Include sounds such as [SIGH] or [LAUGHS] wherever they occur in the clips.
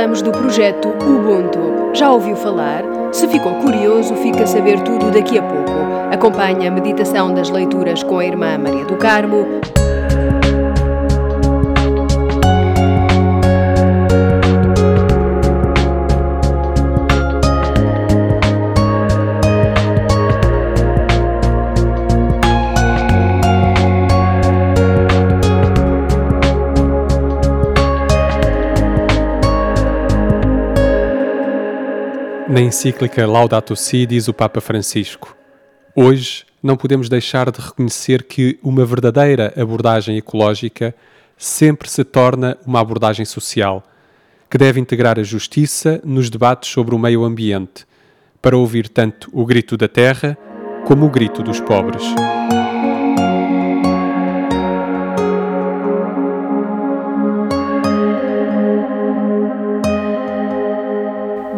falamos do projeto Ubuntu. Já ouviu falar? Se ficou curioso, fica a saber tudo daqui a pouco. Acompanhe a meditação das leituras com a irmã Maria do Carmo. Na encíclica Laudato Si diz o Papa Francisco: Hoje não podemos deixar de reconhecer que uma verdadeira abordagem ecológica sempre se torna uma abordagem social, que deve integrar a justiça nos debates sobre o meio ambiente, para ouvir tanto o grito da terra como o grito dos pobres.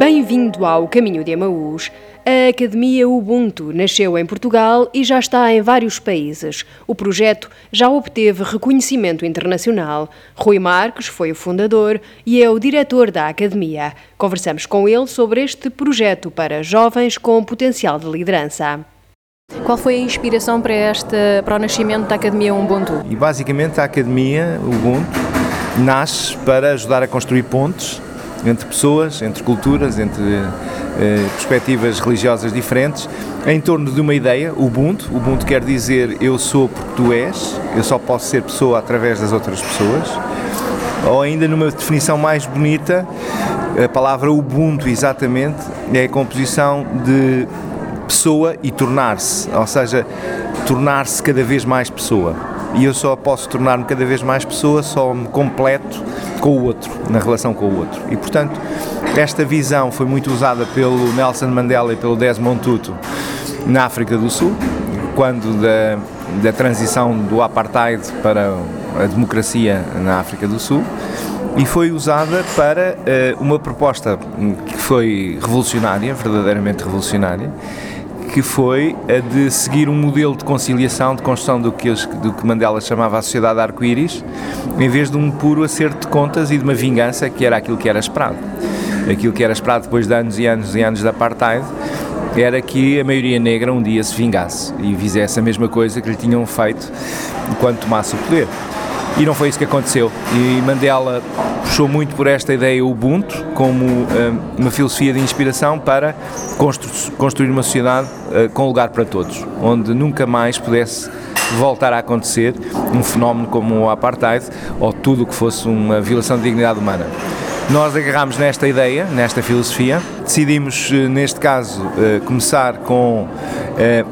Bem-vindo ao Caminho de Emaús. A Academia Ubuntu nasceu em Portugal e já está em vários países. O projeto já obteve reconhecimento internacional. Rui Marques foi o fundador e é o diretor da Academia. Conversamos com ele sobre este projeto para jovens com potencial de liderança. Qual foi a inspiração para, este, para o nascimento da Academia Ubuntu? E basicamente a Academia Ubuntu nasce para ajudar a construir pontes entre pessoas, entre culturas, entre eh, perspectivas religiosas diferentes, em torno de uma ideia, Ubuntu. Ubuntu quer dizer eu sou porque tu és, eu só posso ser pessoa através das outras pessoas. Ou ainda numa definição mais bonita, a palavra Ubuntu exatamente é a composição de pessoa e tornar-se, ou seja, tornar-se cada vez mais pessoa. E eu só posso tornar-me cada vez mais pessoa, só me completo com o outro, na relação com o outro. E portanto, esta visão foi muito usada pelo Nelson Mandela e pelo Desmond Tutu na África do Sul, quando da, da transição do apartheid para a democracia na África do Sul e foi usada para uh, uma proposta que foi revolucionária, verdadeiramente revolucionária, que foi a de seguir um modelo de conciliação, de construção do que, do que Mandela chamava a sociedade arco-íris, em vez de um puro acerto de contas e de uma vingança que era aquilo que era esperado. Aquilo que era esperado depois de anos e anos e anos de apartheid era que a maioria negra um dia se vingasse e fizesse a mesma coisa que lhe tinham feito enquanto tomasse o poder. E não foi isso que aconteceu. E Mandela puxou muito por esta ideia Ubuntu como uh, uma filosofia de inspiração para constru construir uma sociedade uh, com lugar para todos, onde nunca mais pudesse voltar a acontecer um fenómeno como o apartheid ou tudo o que fosse uma violação de dignidade humana. Nós agarramos nesta ideia, nesta filosofia, decidimos, eh, neste caso, começar com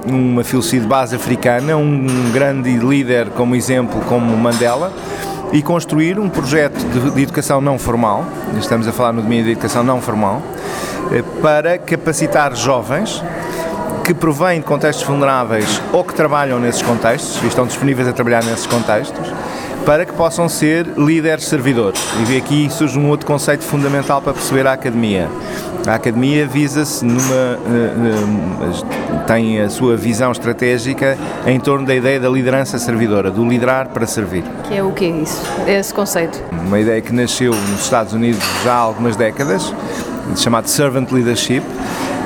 uma filosofia de base africana, um grande líder como exemplo como Mandela, e construir um projeto de, de, educação não formal, estamos a falar no domínio da educação não formal, eh, para capacitar jovens que provêm de contextos vulneráveis ou que trabalham nesses contextos e estão disponíveis a trabalhar nesses contextos, para que possam ser líderes servidores. E aqui surge um outro conceito fundamental para perceber a academia. A academia visa-se numa. Eh, eh, tem a sua visão estratégica em torno da ideia da liderança servidora, do liderar para servir. Que é o que é isso? Esse conceito? Uma ideia que nasceu nos Estados Unidos já há algumas décadas, chamado Servant Leadership,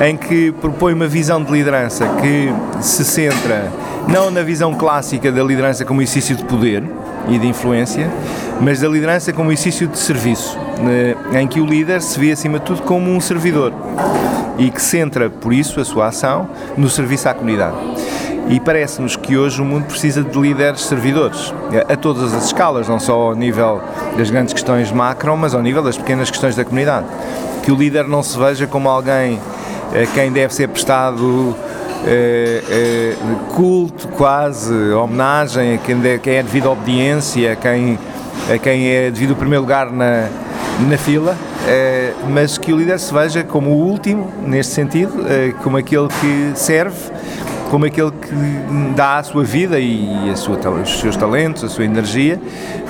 em que propõe uma visão de liderança que se centra não na visão clássica da liderança como exercício de poder e de influência, mas da liderança como exercício de serviço, em que o líder se vê acima de tudo como um servidor e que centra, por isso, a sua ação no serviço à comunidade. E parece-nos que hoje o mundo precisa de líderes servidores, a todas as escalas, não só ao nível das grandes questões macro, mas ao nível das pequenas questões da comunidade. Que o líder não se veja como alguém a quem deve ser prestado culto, quase, homenagem a quem, de, quem é devido obediência, a quem, a quem é devido o primeiro lugar na, na fila, é, mas que o líder se veja como o último, neste sentido, é, como aquele que serve, como aquele que dá a sua vida e a sua, os seus talentos, a sua energia,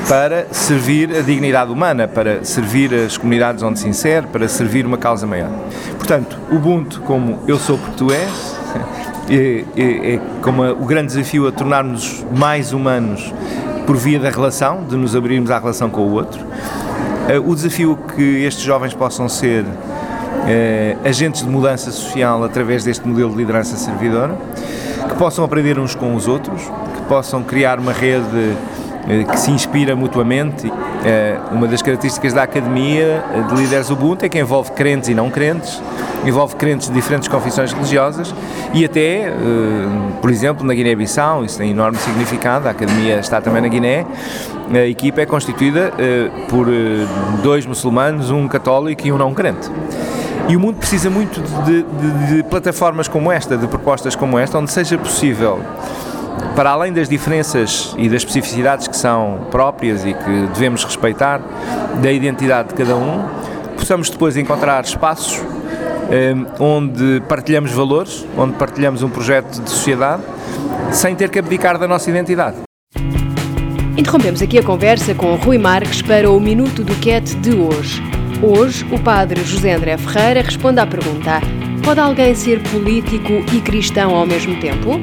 para servir a dignidade humana, para servir as comunidades onde se insere, para servir uma causa maior. Portanto, Ubuntu como eu sou porque tu és, [LAUGHS] é, é, é como a, o grande desafio a tornarmos mais humanos por via da relação, de nos abrirmos à relação com o outro. o desafio que estes jovens possam ser agentes de mudança social através deste modelo de liderança servidora, que possam aprender uns com os outros, que possam criar uma rede que se inspira mutuamente. Uma das características da Academia de Líderes Ubuntu é que envolve crentes e não crentes, envolve crentes de diferentes confissões religiosas e até, eh, por exemplo, na Guiné-Bissau, isso tem enorme significado, a Academia está também na Guiné, a equipa é constituída eh, por eh, dois muçulmanos, um católico e um não crente. E o mundo precisa muito de, de, de, plataformas como esta, de propostas como esta, onde seja possível, para além das diferenças e das especificidades que são próprias e que devemos respeitar, da identidade de cada um, possamos depois encontrar espaços Ehm, onde partilhamos valores, onde partilhamos um projeto de sociedade, sem ter que abdicar da nossa identidade. Interrompemos aqui a conversa com Rui Marques para o Minuto do Cat de hoje. Hoje, o padre José André Ferreira responde à pergunta: Pode alguém ser político e cristão ao mesmo tempo?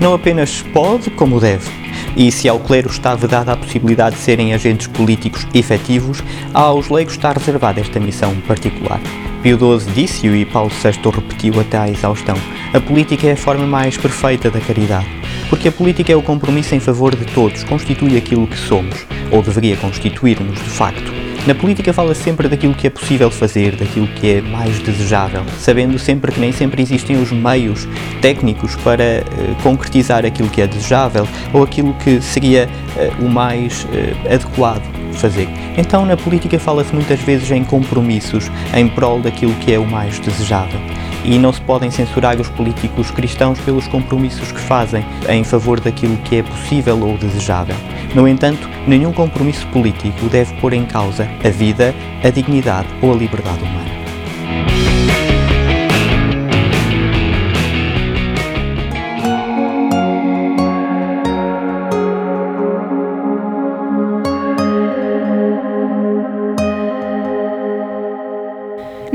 Não apenas pode, como deve. E se ao clero está vedada a possibilidade de serem agentes políticos efetivos, aos leigos está reservada esta missão particular. Pio XII disse-o e Paulo VI repetiu até à exaustão. A política é a forma mais perfeita da caridade. Porque a política é o compromisso em favor de todos, constitui aquilo que somos, ou deveria constituir-nos de facto. Na política fala sempre daquilo que é possível fazer, daquilo que é mais desejável, sabendo sempre que nem sempre existem os meios técnicos para uh, concretizar aquilo que é desejável ou aquilo que seria uh, o mais uh, adequado fazer. Então, na política fala-se muitas vezes em compromissos em prol daquilo que é o mais desejável. E não se podem censurar os políticos cristãos pelos compromissos que fazem em favor daquilo que é possível ou desejável. No entanto, nenhum compromisso político deve pôr em causa a vida, a dignidade ou a liberdade humana.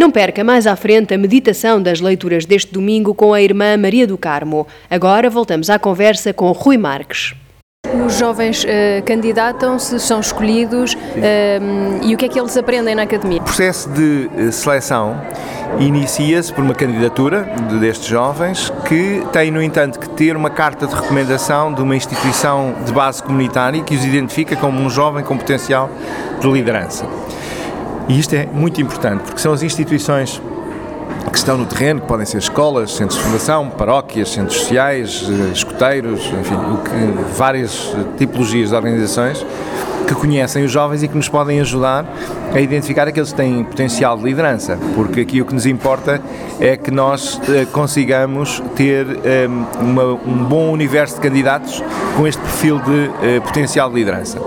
Não perca mais à frente a meditação das leituras deste domingo com a irmã Maria do Carmo. Agora voltamos à conversa com Rui Marques. Os jovens uh, candidatam-se, são escolhidos uh, e o que é que eles aprendem na academia? O processo de uh, seleção inicia-se por uma candidatura destes jovens que têm, no entanto, que ter uma carta de recomendação de uma instituição de base comunitária que os identifica como um jovem com potencial de liderança. E isto é muito importante porque são as instituições que estão no terreno, que podem ser escolas, centros de fundação, paróquias, centros sociais, eh, escuteiros, enfim, que, várias tipologias de organizações que conhecem os jovens e que nos podem ajudar a identificar aqueles que têm potencial de liderança, porque aqui o que nos importa é que nós eh, consigamos ter eh, um bom universo de candidatos com este perfil de potencial de liderança.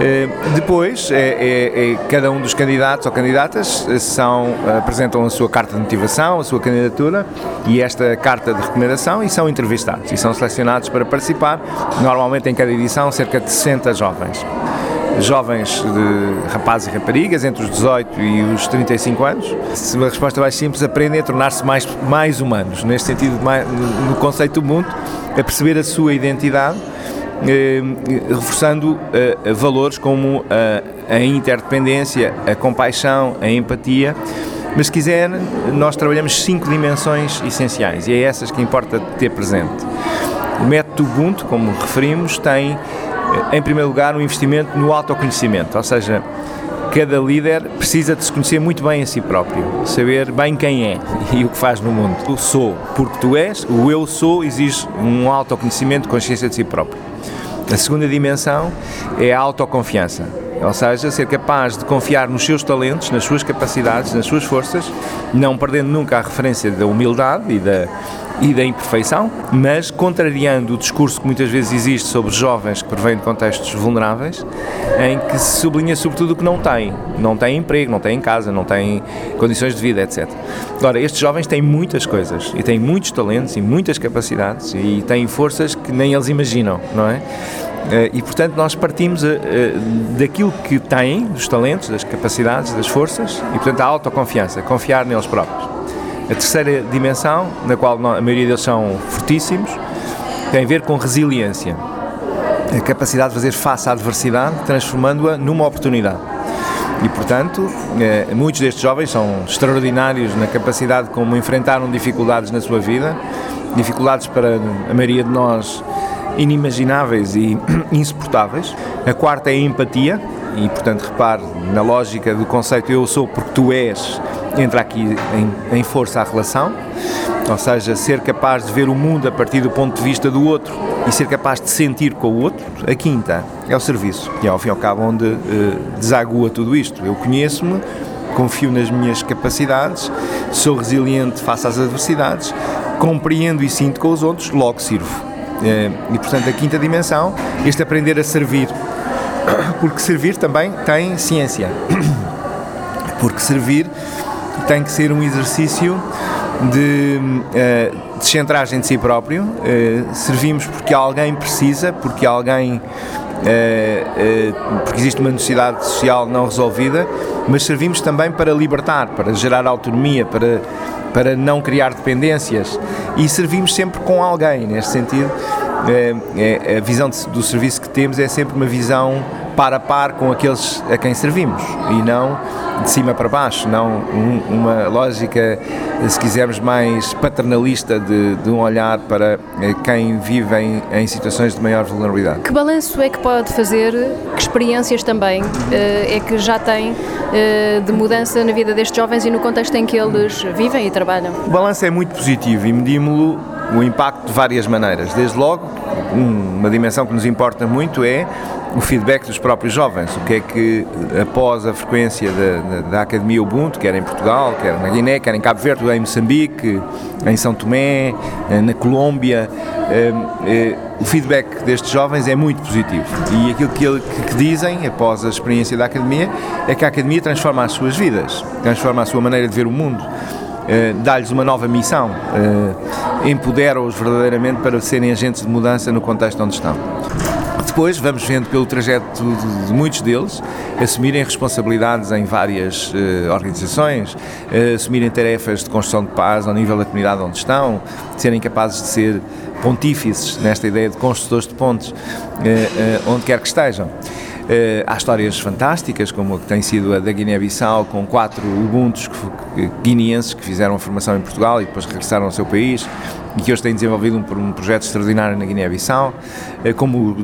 Eh, depois, é, é, é, cada um dos candidatos ou candidatas eh, são, apresentam a sua carta de motivação, a sua candidatura e esta carta de recomendação e são entrevistados e são selecionados para participar. Normalmente em cada edição cerca de 60 jovens. Jovens de rapazes e raparigas entre os 18 e os 35 anos. Se uma resposta mais simples, aprendem a tornar-se mais, mais humanos, neste sentido, mais, no conceito do mundo, a perceber a sua identidade eh, reforçando eh, valores como a, a interdependência, a compaixão, a empatia. Mas se quiser, nós trabalhamos cinco dimensões essenciais e é essas que importa ter presente. O método Ubuntu, como referimos, tem, eh, em primeiro lugar, um investimento no autoconhecimento, ou seja, cada líder precisa de se conhecer muito bem a si próprio, saber bem quem é [LAUGHS] e o que faz no mundo. O sou porque tu és, o eu sou exige um autoconhecimento, consciência de si próprio. A segunda dimensão é a autoconfiança, ou seja, ser capaz de confiar nos seus talentos, nas suas capacidades, nas suas forças, não perdendo nunca a referência da humildade e da e da imperfeição, mas contrariando o discurso que muitas vezes existe sobre jovens que provêm de contextos vulneráveis, em que se sublinha sobretudo o que não têm. Não têm emprego, não têm casa, não têm condições de vida, etc. Agora, estes jovens têm muitas coisas e têm muitos talentos e muitas capacidades e têm forças que nem eles imaginam, não é? Eh, e portanto nós partimos eh, eh, daquilo que têm, dos talentos, das capacidades, das forças e portanto a autoconfiança, confiar neles próprios. A terceira dimensão, na qual a maioria deles são fortíssimos, tem a ver com resiliência. a capacidade de fazer face à adversidade, transformando-a numa oportunidade. E, portanto, muitos destes jovens são extraordinários na capacidade como enfrentaram dificuldades na sua vida, dificuldades para a maioria de nós inimagináveis e [CLEARS THROAT] insuportáveis. A quarta é a empatia, e, portanto, repare na lógica do conceito eu sou porque tu és, entra aqui em, em força a relação ou seja, ser capaz de ver o mundo a partir do ponto de vista do outro e ser capaz de sentir com o outro. A quinta é o serviço, e é ao fim e ao cabo onde uh, desagua tudo isto. Eu conheço-me, confio nas minhas capacidades, sou resiliente face às adversidades, compreendo e sinto com os outros, logo sirvo. Uh, e portanto, a quinta dimensão, este aprender a servir. Porque servir também tem ciência. Porque servir tem que ser um exercício de uh, descentragem de si próprio, uh, servimos porque alguém precisa, porque alguém porque existe uma necessidade social não resolvida, mas servimos também para libertar, para gerar autonomia, para, para não criar dependências e servimos sempre com alguém, neste sentido. É, a visão do serviço que temos é sempre uma visão par a par com aqueles a quem servimos e não de cima para baixo, não um, uma lógica, se quisermos, mais paternalista de, de um olhar para eh, quem vive em, em, situações de maior vulnerabilidade. Que balanço é que pode fazer, que experiências também eh, é que já tem eh, de mudança na vida destes jovens e no contexto em que eles vivem e trabalham? O balanço é muito positivo e medimos-lo o impacto de várias maneiras. Desde logo, uma dimensão que nos importa muito é o feedback dos próprios jovens, o que é que após a frequência da, da, Academia Ubuntu, quer em Portugal, quer na Guiné, quer em Cabo Verde, em Moçambique, em São Tomé, eh, na Colômbia, eh, eh, o feedback destes jovens é muito positivo e aquilo que, que dizem após a experiência da Academia é que a Academia transforma as suas vidas, transforma a sua maneira de ver o mundo. Dá-lhes uma nova missão, empodera-os verdadeiramente para serem agentes de mudança no contexto onde estão. Depois vamos vendo pelo trajeto de, muitos deles assumirem responsabilidades em várias uh, organizações, uh, assumirem tarefas de construção de paz ao nível da comunidade onde estão, serem capazes de ser pontífices nesta ideia de construtores de pontes, uh, onde quer que estejam. Uh, há histórias fantásticas, como a que tem sido a da Guiné-Bissau, com quatro Ubuntus guineenses que fizeram a formação em Portugal e depois regressaram ao seu país e que hoje têm desenvolvido um, um projeto extraordinário na Guiné-Bissau, uh, como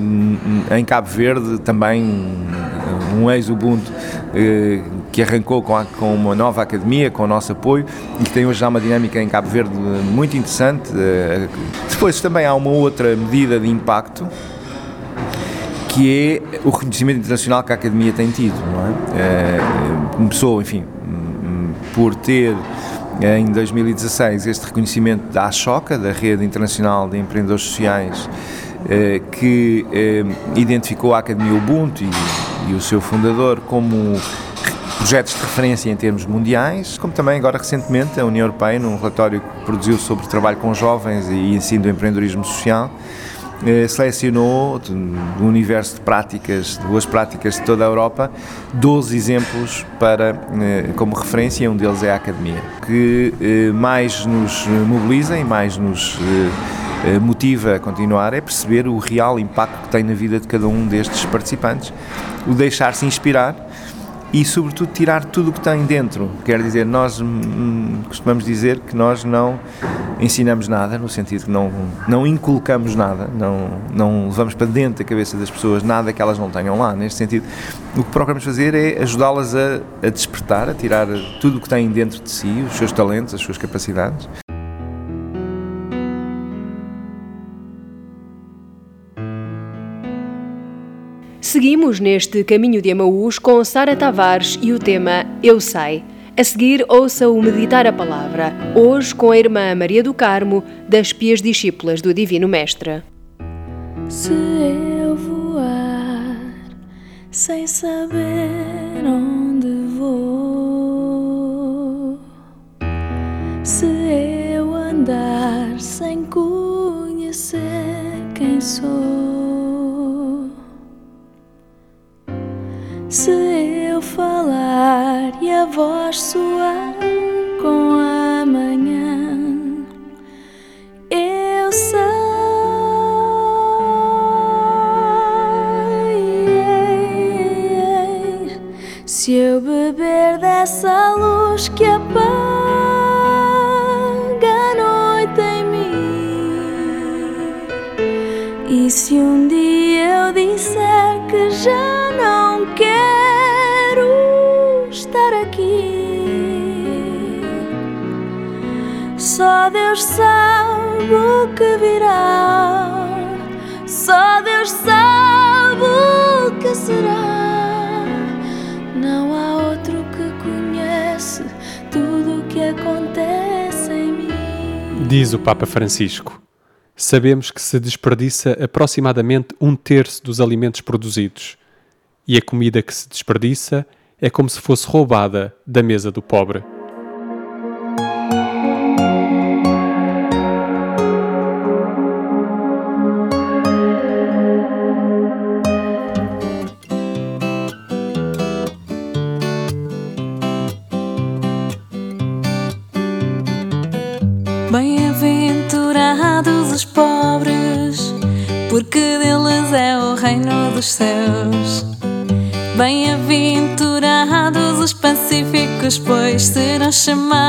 em Cabo Verde também um ex-Ubuntu uh, que arrancou com, a, com, uma nova academia, com o nosso apoio e que tem hoje já uma dinâmica em Cabo Verde muito interessante. depois também há uma outra medida de impacto que é o reconhecimento internacional que a Academia tem tido, não é? é começou, enfim, por ter em 2016 este reconhecimento da ASHOCA, da Rede Internacional de Empreendedores Sociais, que identificou a Academia Ubuntu e, e o seu fundador como projetos de referência em termos mundiais, como também agora recentemente a União Europeia, num relatório que produziu sobre trabalho com jovens e ensino do empreendedorismo social, eh, selecionou do universo de práticas, de boas práticas de toda a Europa, 12 exemplos para, eh, como referência, um deles é a Academia, que eh, mais nos mobiliza e mais nos motiva a continuar é perceber o real impacto que tem na vida de cada um destes participantes, o deixar-se inspirar e, sobretudo, tirar tudo o que tem dentro. Quer dizer, nós hum, costumamos dizer que nós não ensinamos nada, no sentido que não, não inculcamos nada, não, não levamos para dentro da cabeça das pessoas nada que elas não tenham lá. Neste sentido, o que procuramos fazer é ajudá-las a, a despertar, a tirar tudo o que têm dentro de si, os seus talentos, as suas capacidades. Seguimos neste caminho de Amaús com Sara Tavares e o tema Eu Sei. A seguir, ouça o Meditar a Palavra, hoje com a irmã Maria do Carmo, das Pias Discípulas do Divino Mestre. Se eu voar sem saber onde vou, se eu andar sem conhecer quem sou. Se eu falar e a voz soar com a manhã, eu sei. Se eu beber dessa luz que apaga. Deus sabe o que virá, só Deus sabe o que será. Não há outro que conhece tudo o que acontece em mim. Diz o Papa Francisco. Sabemos que se desperdiça aproximadamente um terço dos alimentos produzidos, e a comida que se desperdiça é como se fosse roubada da mesa do pobre. trzyma.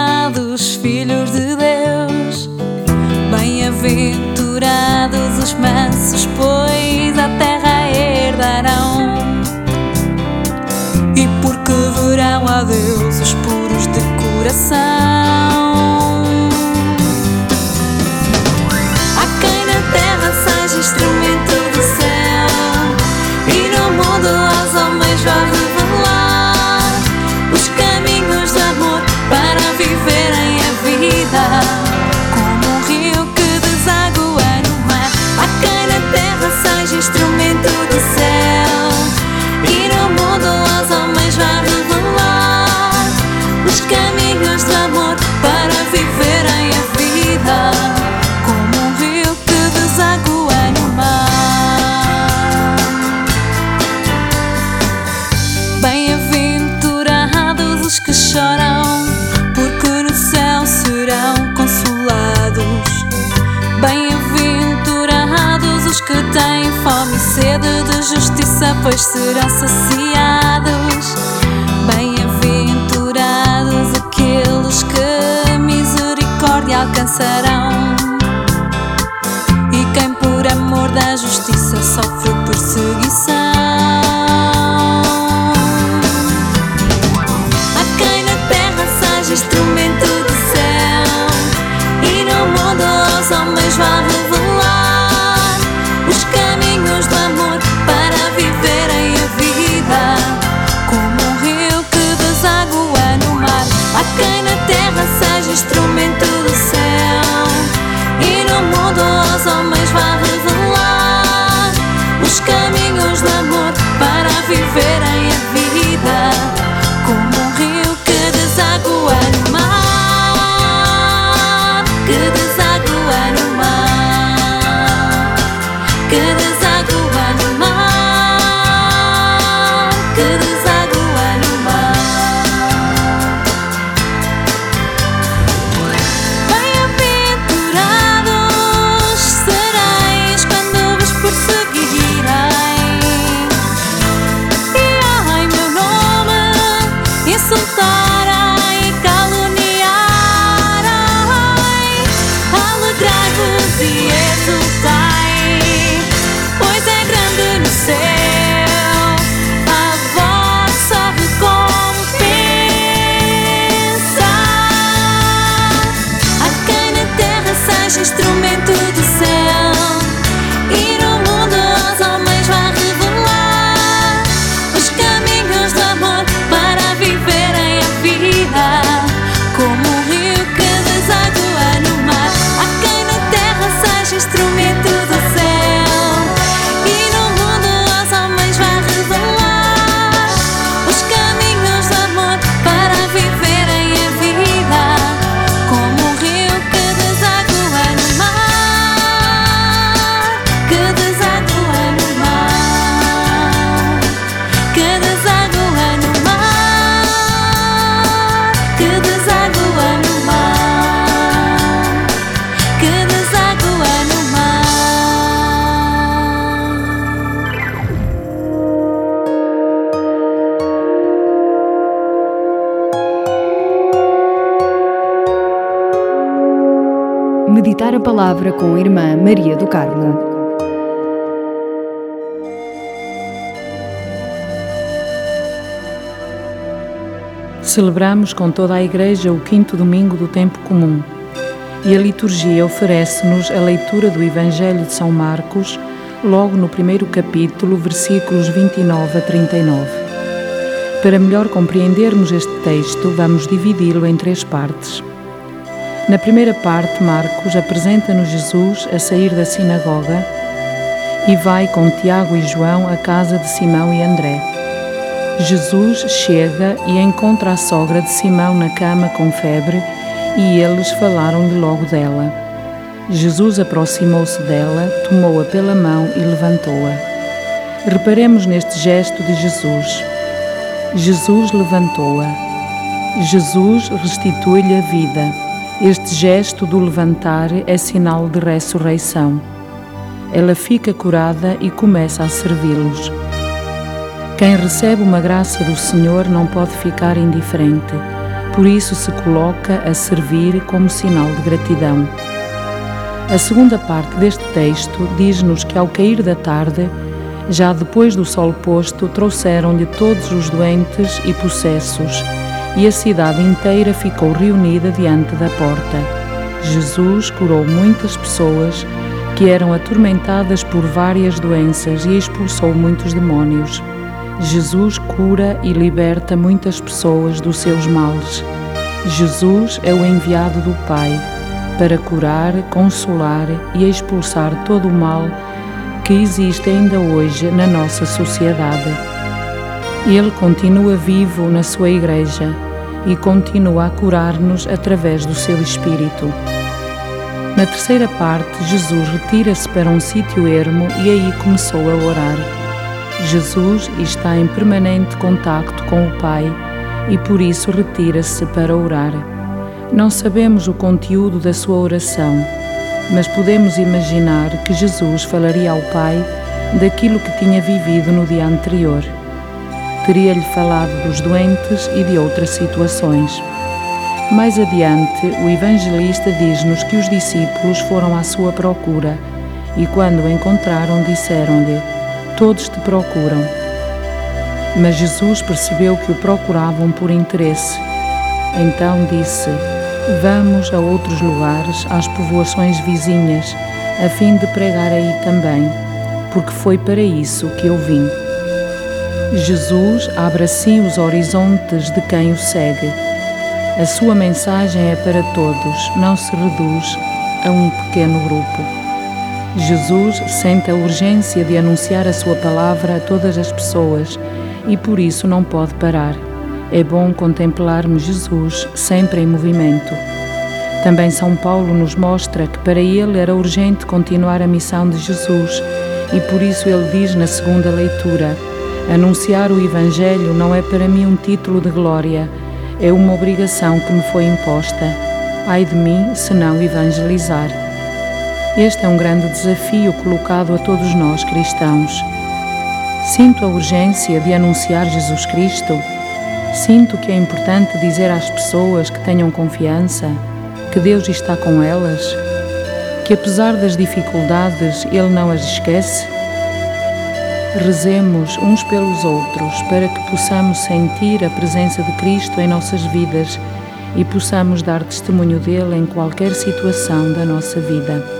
sede de justiça, pois serão saciados. Bem-aventurados aqueles que misericórdia alcançarão. mais instrumento do a palavra com a irmã Maria do Carmo. Celebramos com toda a Igreja o quinto domingo do tempo comum e a liturgia oferece-nos a leitura do Evangelho de São Marcos, logo no primeiro capítulo, versículos 29 a 39. Para melhor compreendermos este texto, vamos dividi-lo em três partes. Na primeira parte, Marcos apresenta-nos Jesus a sair da sinagoga e vai com Tiago e João à casa de Simão e André. Jesus chega e encontra a sogra de Simão na cama com febre e eles falaram-lhe logo dela. Jesus aproximou-se dela, tomou-a pela mão e levantou-a. Reparemos neste gesto de Jesus. Jesus levantou-a. Jesus restitui-lhe a vida. Este gesto do levantar é sinal de ressurreição. Ela fica curada e começa a servi-los. Quem recebe uma graça do Senhor não pode ficar indiferente, por isso se coloca a servir como sinal de gratidão. A segunda parte deste texto diz-nos que, ao cair da tarde, já depois do sol posto, trouxeram-lhe todos os doentes e possessos, e a cidade inteira ficou reunida diante da porta. Jesus curou muitas pessoas que eram atormentadas por várias doenças e expulsou muitos demónios. Jesus cura e liberta muitas pessoas dos seus males. Jesus é o enviado do Pai para curar, consolar e expulsar todo o mal que existe ainda hoje na nossa sociedade. Ele continua vivo na sua Igreja e continua a curar-nos através do seu Espírito. Na terceira parte, Jesus retira-se para um sítio ermo e aí começou a orar. Jesus está em permanente contacto com o Pai e por isso retira-se para orar. Não sabemos o conteúdo da sua oração, mas podemos imaginar que Jesus falaria ao Pai daquilo que tinha vivido no dia anterior. Teria-lhe falado dos doentes e de outras situações. Mais adiante, o evangelista diz-nos que os discípulos foram à sua procura e, quando o encontraram, disseram-lhe: Todos te procuram. Mas Jesus percebeu que o procuravam por interesse. Então disse: Vamos a outros lugares, às povoações vizinhas, a fim de pregar aí também, porque foi para isso que eu vim. Jesus abre assim os horizontes de quem o segue. A sua mensagem é para todos, não se reduz a um pequeno grupo. Jesus sente a urgência de anunciar a sua palavra a todas as pessoas e por isso não pode parar. É bom contemplarmos Jesus sempre em movimento. Também São Paulo nos mostra que para ele era urgente continuar a missão de Jesus e por isso ele diz na segunda leitura: Anunciar o Evangelho não é para mim um título de glória, é uma obrigação que me foi imposta. Ai de mim se não evangelizar. Este é um grande desafio colocado a todos nós cristãos. Sinto a urgência de anunciar Jesus Cristo. Sinto que é importante dizer às pessoas que tenham confiança, que Deus está com elas, que apesar das dificuldades Ele não as esquece. Rezemos uns pelos outros para que possamos sentir a presença de Cristo em nossas vidas e possamos dar testemunho dele em qualquer situação da nossa vida.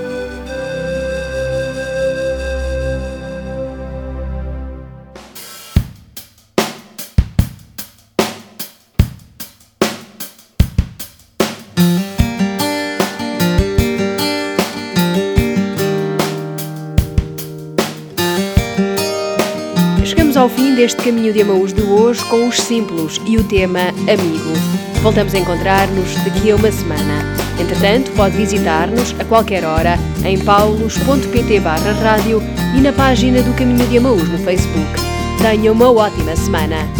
Deste caminho de Amaús de hoje com os símbolos e o tema Amigo. Voltamos a encontrar-nos daqui a uma semana. Entretanto, pode visitar-nos a qualquer hora em paulos.pt barra rádio e na página do Caminho de Amaús no Facebook. Tenha uma ótima semana.